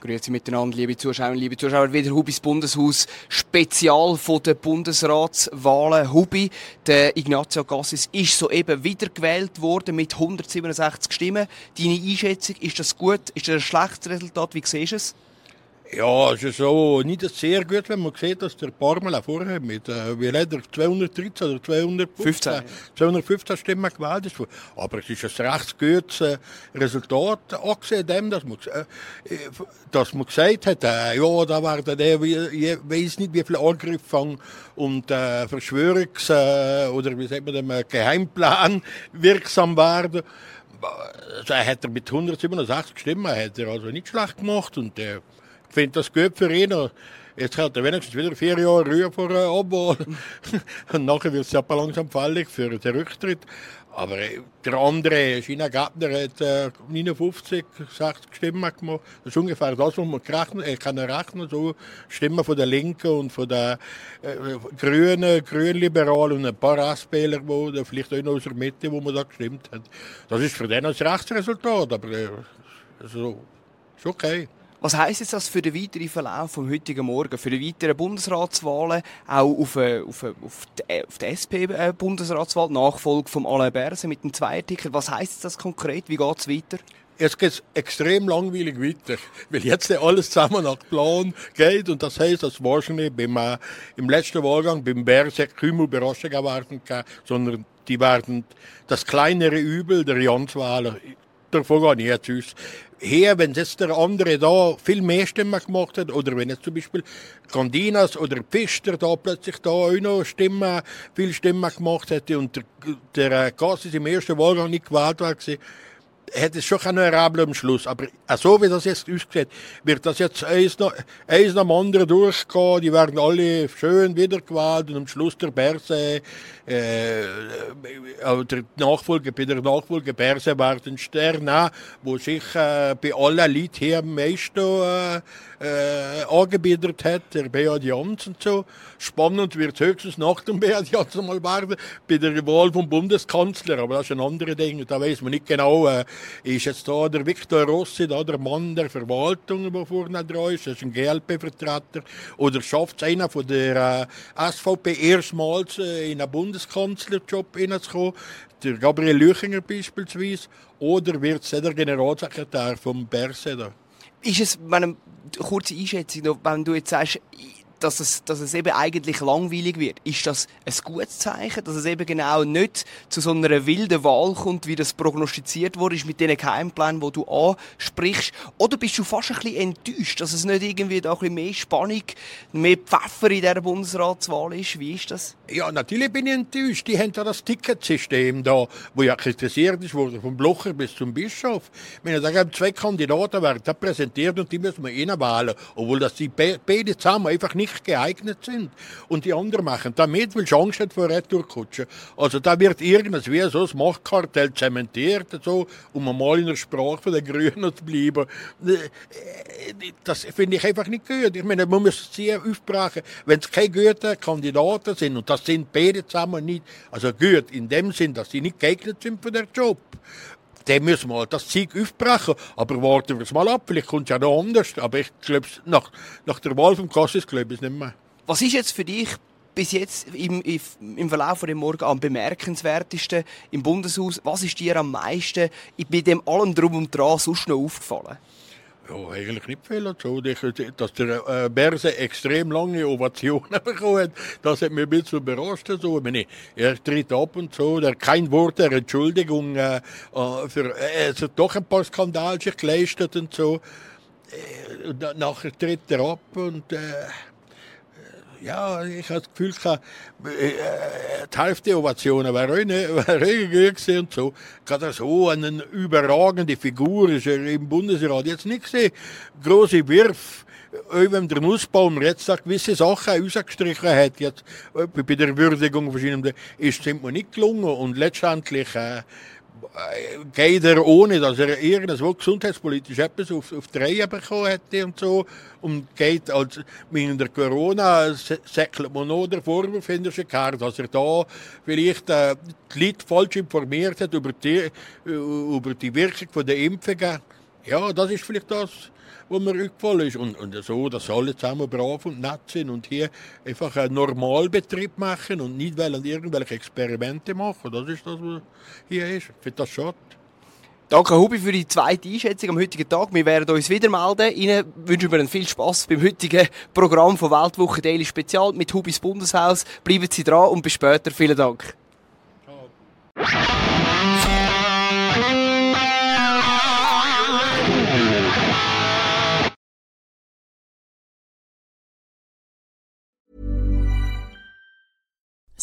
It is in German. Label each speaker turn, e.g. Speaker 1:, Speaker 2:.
Speaker 1: Grüezi miteinander, liebe Zuschauerinnen, liebe Zuschauer. Wieder Hubis Bundeshaus Spezial von den Bundesratswahlen. Hubi, der Ignazio Cassis ist soeben wiedergewählt worden mit 167 Stimmen. Deine Einschätzung, ist das gut? Ist das ein schlechtes Resultat? Wie siehst du es?
Speaker 2: Ja, es ist so nicht sehr gut, wenn man sieht, dass der Parmela vorher mit, äh, wie hat er, 213 oder 215,
Speaker 1: 15.
Speaker 2: 215 Stimmen gewählt ist. Aber es ist ein recht gutes äh, Resultat, angesehen dem, dass man, äh, dass man gesagt hat, äh, ja, da werden der, ich weiß nicht, wie viele Angriffe und äh, Verschwörungs- äh, oder wie sagt man dem, äh, Geheimplan wirksam werden. Also, er hat er mit 167 Stimmen hat er also nicht schlecht gemacht und äh, finde das gut für ihn. Jetzt hat er wenigstens wieder vier Jahre Ruhe vor Abwahl. Und nachher wird es ja langsam fällig für den Rücktritt. Aber der andere, China Gabner, hat äh, 59, 60 Stimmen gemacht. Das ist ungefähr das, was man gerechnet, äh, kann rechnen. So Stimmen von der Linken und von der äh, Grünen, Grünliberalen und ein paar Restwähler, wo, vielleicht auch noch aus der Mitte, wo man da gestimmt hat. Das ist für den ein Rechtsresultat, aber äh, also, ist okay.
Speaker 1: Was heisst jetzt das für den weiteren Verlauf vom heutigen Morgen, für die weiteren Bundesratswahlen, auch auf, äh, auf, äh, auf die, auf die SP-Bundesratswahl, Nachfolge von Alain Berset mit dem Zweierticket? Was heisst das konkret? Wie geht es weiter?
Speaker 2: Jetzt geht es extrem langweilig weiter, weil jetzt alles zusammen nach Plan geht und das heißt, dass wahrscheinlich beim, äh, im letzten Wahlgang beim Berset kaum Überraschungen werden kann, sondern die werden das kleinere Übel der Janswahler davon ich jetzt aus. Hier, wenn jetzt der andere da viel mehr Stimmen gemacht hat, oder wenn jetzt zum Beispiel Candinas oder Pfister da plötzlich da auch noch Stimmen, viel Stimmen gemacht hätte und der, der Gassis im ersten Wahlgang nicht gewählt war, hätte es schon einen Rabel am Schluss. Aber so wie das jetzt aussieht, wird das jetzt eins nach, eins nach dem anderen durchgehen. Die werden alle schön wiedergewählt und am Schluss der Berse, äh, äh, der Nachfolger, bei der Nachfolge Berse werden Stern wo sich äh, bei allen Leuten hier am meisten äh, äh, angebietet hat, der Beat Jans und so. Spannend wird höchstens nach dem Beat Jans mal werden, bei der Wahl vom Bundeskanzler, aber das ist ein anderes Ding, da weiß man nicht genau, äh, ist jetzt da der Viktor Rossi, da der Mann der Verwaltung, der vorne dran ist, das ist ein GLP-Vertreter, oder schafft es einer von der äh, SVP erstmals äh, in einen Bundeskanzlerjob hineinzukommen, der Gabriel Lüchinger beispielsweise, oder wird es der Generalsekretär vom Berse da?
Speaker 1: Ist es, meine kurze Einschätzung, wenn du jetzt sagst, dass es, dass es eben eigentlich langweilig wird. Ist das ein gutes Zeichen, dass es eben genau nicht zu so einer wilden Wahl kommt, wie das prognostiziert wurde, mit diesen Geheimplänen, die du ansprichst? Oder bist du fast ein bisschen enttäuscht, dass es nicht irgendwie da ein mehr Spannung, mehr Pfeffer in dieser Bundesratswahl ist? Wie ist das?
Speaker 2: Ja, natürlich bin ich enttäuscht. Die haben ja das Ticketsystem da, wo ja kritisiert wurde vom Blocher bis zum Bischof. Meine, da gibt zwei Kandidaten, werden da präsentiert und die müssen wir wählen, obwohl das die beide zusammen einfach nicht nicht geeignet sind. Und die anderen machen damit, weil Chance vor Retourkutsche. Also da wird irgendwas wie so das Machtkartell zementiert, so, um mal in der Sprache den Grünen zu bleiben. Das finde ich einfach nicht gut. Ich meine, man muss sie aufbrechen. Wenn es keine guten Kandidaten sind, und das sind beide zusammen nicht, also gut in dem Sinn, dass sie nicht geeignet sind für den Job, dann müssen wir halt das Zeug aufbrechen. Aber warten wir es mal ab, vielleicht kommt es ja noch anders. Aber ich glaube, nach, nach der Wahl vom Kassis glaube ich es nicht mehr.
Speaker 1: Was ist jetzt für dich bis jetzt im, im Verlauf von dem Morgen am bemerkenswertesten im Bundeshaus? Was ist dir am meisten bei dem allem Drum und Dran sonst noch aufgefallen?
Speaker 2: Ja, eigentlich nicht viel dazu. Dass der äh, Berse extrem lange Ovationen bekommen das hat mich ein bisschen überrascht. Also. Ich meine, er tritt ab und so, der kein Wort der Entschuldigung. Äh, äh für, er hat doch ein paar Skandale sich geleistet und so. äh, nachher tritt er ab und äh, ja, ich habe das Gefühl, gehabt, äh, die Hälfte der Ovationen war auch war gut und so. Gerade so eine überragende Figur ist er im Bundesrat jetzt nicht gesehen. Große Wirf, wenn der Nussbaum jetzt gewisse Sachen rausgestrichen hat, jetzt bei der Würdigung verschiedener, ist es mir nicht gelungen und letztendlich äh, geht er ohne, dass er irgendwo gesundheitspolitisch etwas auf, auf die Reihe bekommen hätte und so. Und geht als, mit der Corona säckelt man noch der Vorwurf hinter dass er da vielleicht äh, die Leute falsch informiert hat über die, äh, über die Wirkung der Impfungen. Ja, das ist vielleicht das, wo mir aufgefallen ist. Und, und so, dass alle zusammen brav und nett sind und hier einfach einen Normalbetrieb machen und nicht wollen irgendwelche Experimente machen. Das ist das, was hier ist. Finde das schade.
Speaker 1: Danke, Hubi, für die zweite Einschätzung am heutigen Tag. Wir werden uns wieder melden. Ihnen wünschen wir viel Spaß beim heutigen Programm von Weltwoche Daily Spezial mit Hubis Bundeshaus. Bleiben Sie dran und bis später. Vielen Dank. Ciao.